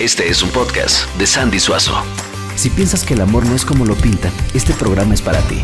Este es un podcast de Sandy Suazo. Si piensas que el amor no es como lo pintan, este programa es para ti.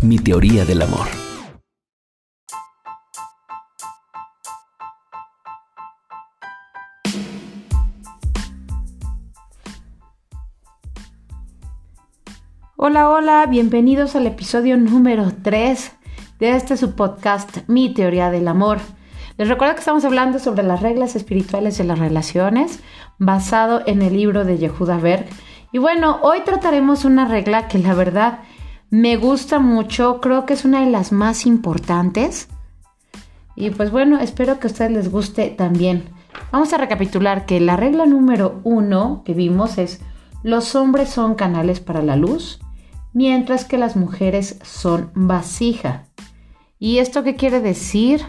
Mi teoría del amor. Hola, hola, bienvenidos al episodio número 3 de este su podcast, Mi teoría del amor. Les recuerdo que estamos hablando sobre las reglas espirituales de las relaciones, basado en el libro de Yehuda Berg. Y bueno, hoy trataremos una regla que la verdad me gusta mucho, creo que es una de las más importantes. Y pues bueno, espero que a ustedes les guste también. Vamos a recapitular que la regla número uno que vimos es los hombres son canales para la luz, mientras que las mujeres son vasija. ¿Y esto qué quiere decir?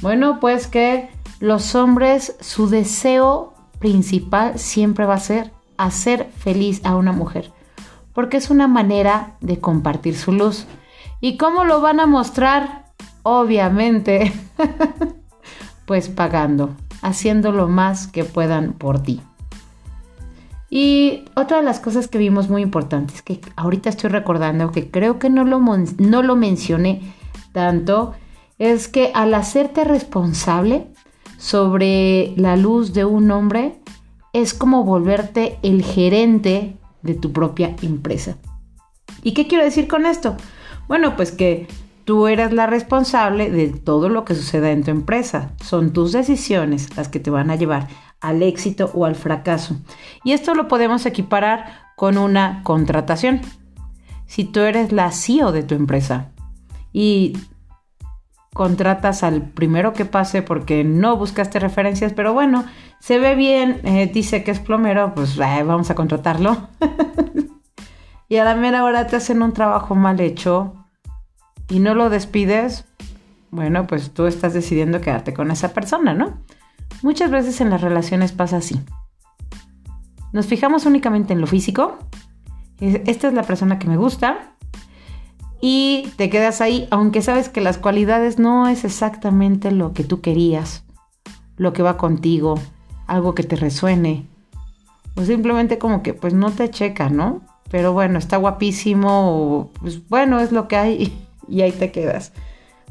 Bueno, pues que los hombres, su deseo principal siempre va a ser hacer feliz a una mujer, porque es una manera de compartir su luz. ¿Y cómo lo van a mostrar? Obviamente, pues pagando, haciendo lo más que puedan por ti. Y otra de las cosas que vimos muy importantes, que ahorita estoy recordando, que creo que no lo, no lo mencioné tanto, es que al hacerte responsable sobre la luz de un hombre, es como volverte el gerente de tu propia empresa. ¿Y qué quiero decir con esto? Bueno, pues que tú eres la responsable de todo lo que suceda en tu empresa. Son tus decisiones las que te van a llevar al éxito o al fracaso. Y esto lo podemos equiparar con una contratación. Si tú eres la CEO de tu empresa y contratas al primero que pase porque no buscaste referencias, pero bueno, se ve bien, eh, dice que es plomero, pues vamos a contratarlo. y a la mera hora te hacen un trabajo mal hecho y no lo despides, bueno, pues tú estás decidiendo quedarte con esa persona, ¿no? Muchas veces en las relaciones pasa así. Nos fijamos únicamente en lo físico. Esta es la persona que me gusta, y te quedas ahí, aunque sabes que las cualidades no es exactamente lo que tú querías, lo que va contigo, algo que te resuene, o simplemente como que pues no te checa, ¿no? Pero bueno, está guapísimo, o pues bueno, es lo que hay y ahí te quedas.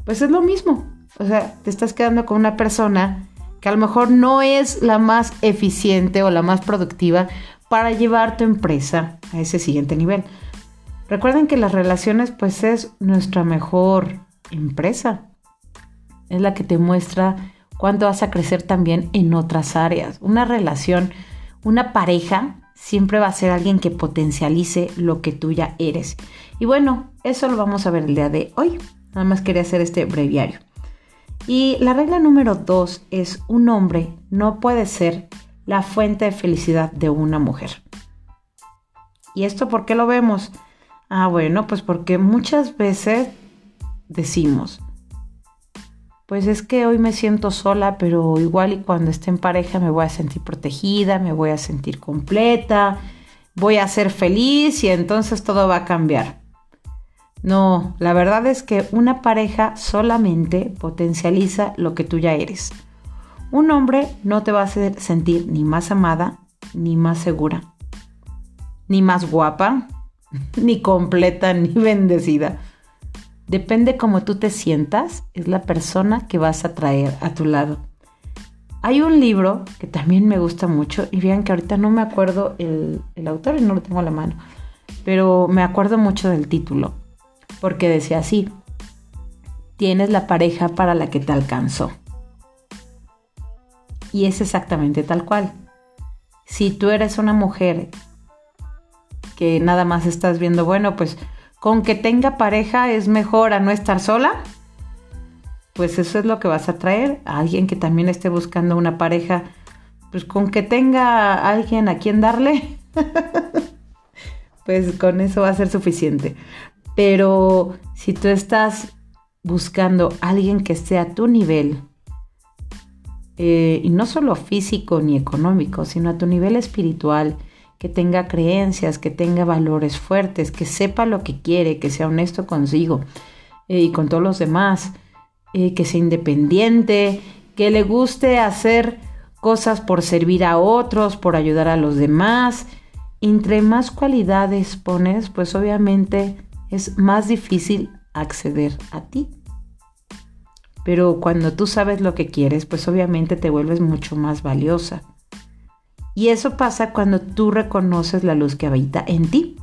Pues es lo mismo, o sea, te estás quedando con una persona que a lo mejor no es la más eficiente o la más productiva para llevar tu empresa a ese siguiente nivel. Recuerden que las relaciones pues es nuestra mejor empresa. Es la que te muestra cuánto vas a crecer también en otras áreas. Una relación, una pareja siempre va a ser alguien que potencialice lo que tú ya eres. Y bueno, eso lo vamos a ver el día de hoy. Nada más quería hacer este breviario. Y la regla número dos es un hombre no puede ser la fuente de felicidad de una mujer. ¿Y esto por qué lo vemos? Ah, bueno, pues porque muchas veces decimos, pues es que hoy me siento sola, pero igual y cuando esté en pareja me voy a sentir protegida, me voy a sentir completa, voy a ser feliz y entonces todo va a cambiar. No, la verdad es que una pareja solamente potencializa lo que tú ya eres. Un hombre no te va a hacer sentir ni más amada, ni más segura, ni más guapa, ni completa, ni bendecida. Depende cómo tú te sientas, es la persona que vas a traer a tu lado. Hay un libro que también me gusta mucho y vean que ahorita no me acuerdo el, el autor y no lo tengo a la mano, pero me acuerdo mucho del título, porque decía así, tienes la pareja para la que te alcanzó. Y es exactamente tal cual. Si tú eres una mujer que nada más estás viendo, bueno, pues con que tenga pareja es mejor a no estar sola, pues eso es lo que vas a traer, a alguien que también esté buscando una pareja, pues con que tenga alguien a quien darle, pues con eso va a ser suficiente. Pero si tú estás buscando alguien que esté a tu nivel, eh, y no solo físico ni económico, sino a tu nivel espiritual, que tenga creencias, que tenga valores fuertes, que sepa lo que quiere, que sea honesto consigo eh, y con todos los demás, eh, que sea independiente, que le guste hacer cosas por servir a otros, por ayudar a los demás. Entre más cualidades pones, pues obviamente es más difícil acceder a ti. Pero cuando tú sabes lo que quieres, pues obviamente te vuelves mucho más valiosa. Y eso pasa cuando tú reconoces la luz que habita en ti.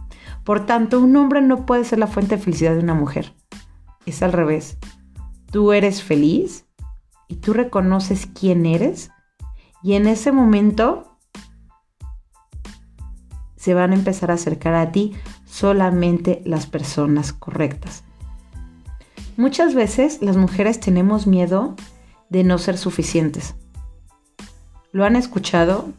Por tanto, un hombre no puede ser la fuente de felicidad de una mujer. Es al revés. Tú eres feliz y tú reconoces quién eres y en ese momento se van a empezar a acercar a ti solamente las personas correctas. Muchas veces las mujeres tenemos miedo de no ser suficientes. ¿Lo han escuchado?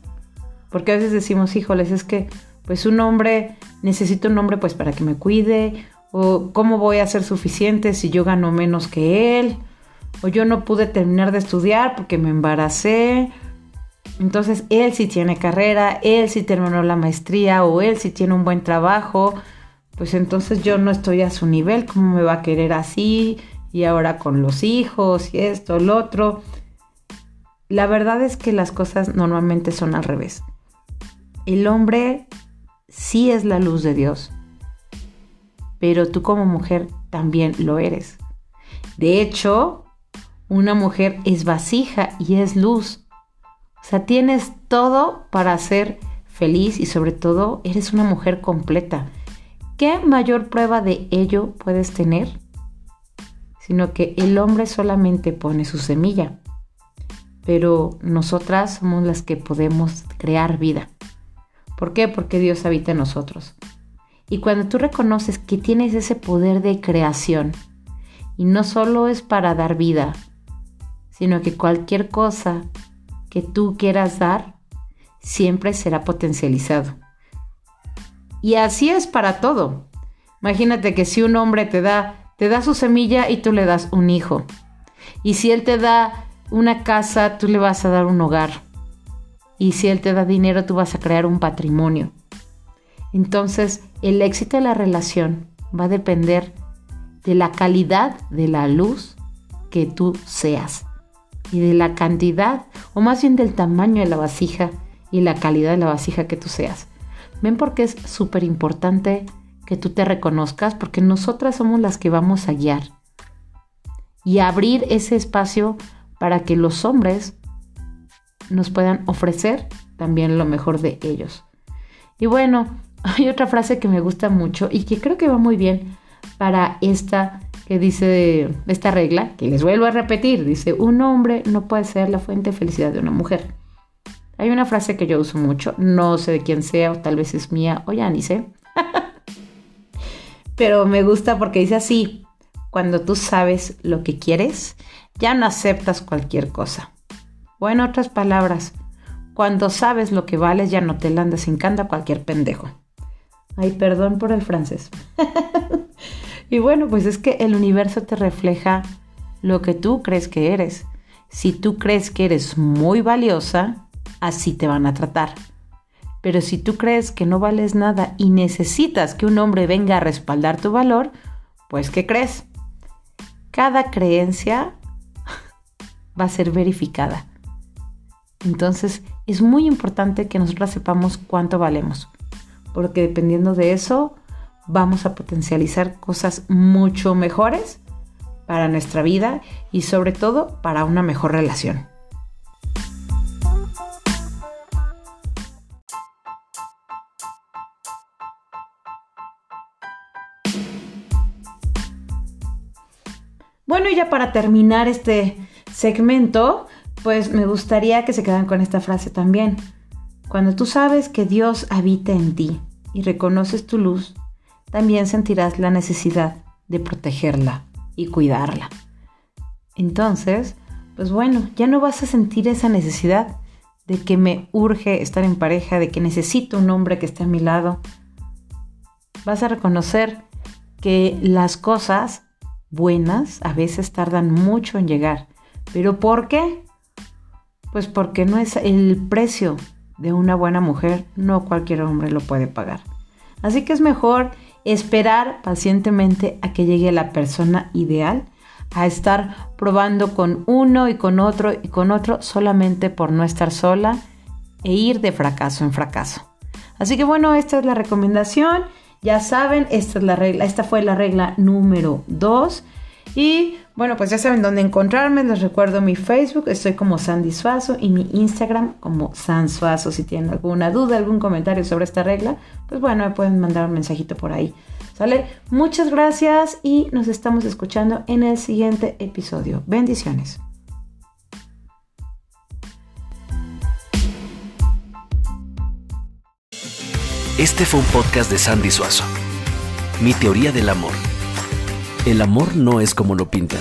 Porque a veces decimos, híjoles, es que pues un hombre, necesito un hombre pues para que me cuide, o cómo voy a ser suficiente si yo gano menos que él, o yo no pude terminar de estudiar porque me embaracé. Entonces él sí tiene carrera, él sí terminó la maestría o él sí tiene un buen trabajo, pues entonces yo no estoy a su nivel, ¿cómo me va a querer así? Y ahora con los hijos y esto, lo otro. La verdad es que las cosas normalmente son al revés. El hombre sí es la luz de Dios, pero tú como mujer también lo eres. De hecho, una mujer es vasija y es luz. O sea, tienes todo para ser feliz y sobre todo eres una mujer completa. ¿Qué mayor prueba de ello puedes tener? Sino que el hombre solamente pone su semilla, pero nosotras somos las que podemos crear vida. ¿Por qué? Porque Dios habita en nosotros. Y cuando tú reconoces que tienes ese poder de creación, y no solo es para dar vida, sino que cualquier cosa que tú quieras dar, siempre será potencializado. Y así es para todo. Imagínate que si un hombre te da, te da su semilla y tú le das un hijo. Y si él te da una casa, tú le vas a dar un hogar. Y si Él te da dinero, tú vas a crear un patrimonio. Entonces, el éxito de la relación va a depender de la calidad de la luz que tú seas y de la cantidad, o más bien del tamaño de la vasija y la calidad de la vasija que tú seas. Ven porque es súper importante que tú te reconozcas porque nosotras somos las que vamos a guiar y abrir ese espacio para que los hombres nos puedan ofrecer también lo mejor de ellos. Y bueno, hay otra frase que me gusta mucho y que creo que va muy bien para esta que dice esta regla, que les vuelvo a repetir, dice, un hombre no puede ser la fuente de felicidad de una mujer. Hay una frase que yo uso mucho, no sé de quién sea, o tal vez es mía, o ya ni sé. Pero me gusta porque dice así, cuando tú sabes lo que quieres, ya no aceptas cualquier cosa. O en otras palabras, cuando sabes lo que vales ya no te la andas encanta cualquier pendejo. Ay, perdón por el francés. y bueno, pues es que el universo te refleja lo que tú crees que eres. Si tú crees que eres muy valiosa, así te van a tratar. Pero si tú crees que no vales nada y necesitas que un hombre venga a respaldar tu valor, pues ¿qué crees? Cada creencia va a ser verificada. Entonces es muy importante que nosotras sepamos cuánto valemos, porque dependiendo de eso vamos a potencializar cosas mucho mejores para nuestra vida y sobre todo para una mejor relación. Bueno, y ya para terminar este segmento, pues me gustaría que se quedan con esta frase también. Cuando tú sabes que Dios habita en ti y reconoces tu luz, también sentirás la necesidad de protegerla y cuidarla. Entonces, pues bueno, ya no vas a sentir esa necesidad de que me urge estar en pareja, de que necesito un hombre que esté a mi lado. Vas a reconocer que las cosas buenas a veces tardan mucho en llegar. ¿Pero por qué? Pues porque no es el precio de una buena mujer, no cualquier hombre lo puede pagar. Así que es mejor esperar pacientemente a que llegue la persona ideal a estar probando con uno y con otro y con otro solamente por no estar sola e ir de fracaso en fracaso. Así que bueno, esta es la recomendación. Ya saben, esta es la regla, esta fue la regla número 2. Y bueno, pues ya saben dónde encontrarme. Les recuerdo mi Facebook, estoy como Sandy Suazo y mi Instagram como San Suazo. Si tienen alguna duda, algún comentario sobre esta regla, pues bueno, me pueden mandar un mensajito por ahí. ¿Sale? Muchas gracias y nos estamos escuchando en el siguiente episodio. Bendiciones. Este fue un podcast de Sandy Suazo. Mi teoría del amor. El amor no es como lo pintan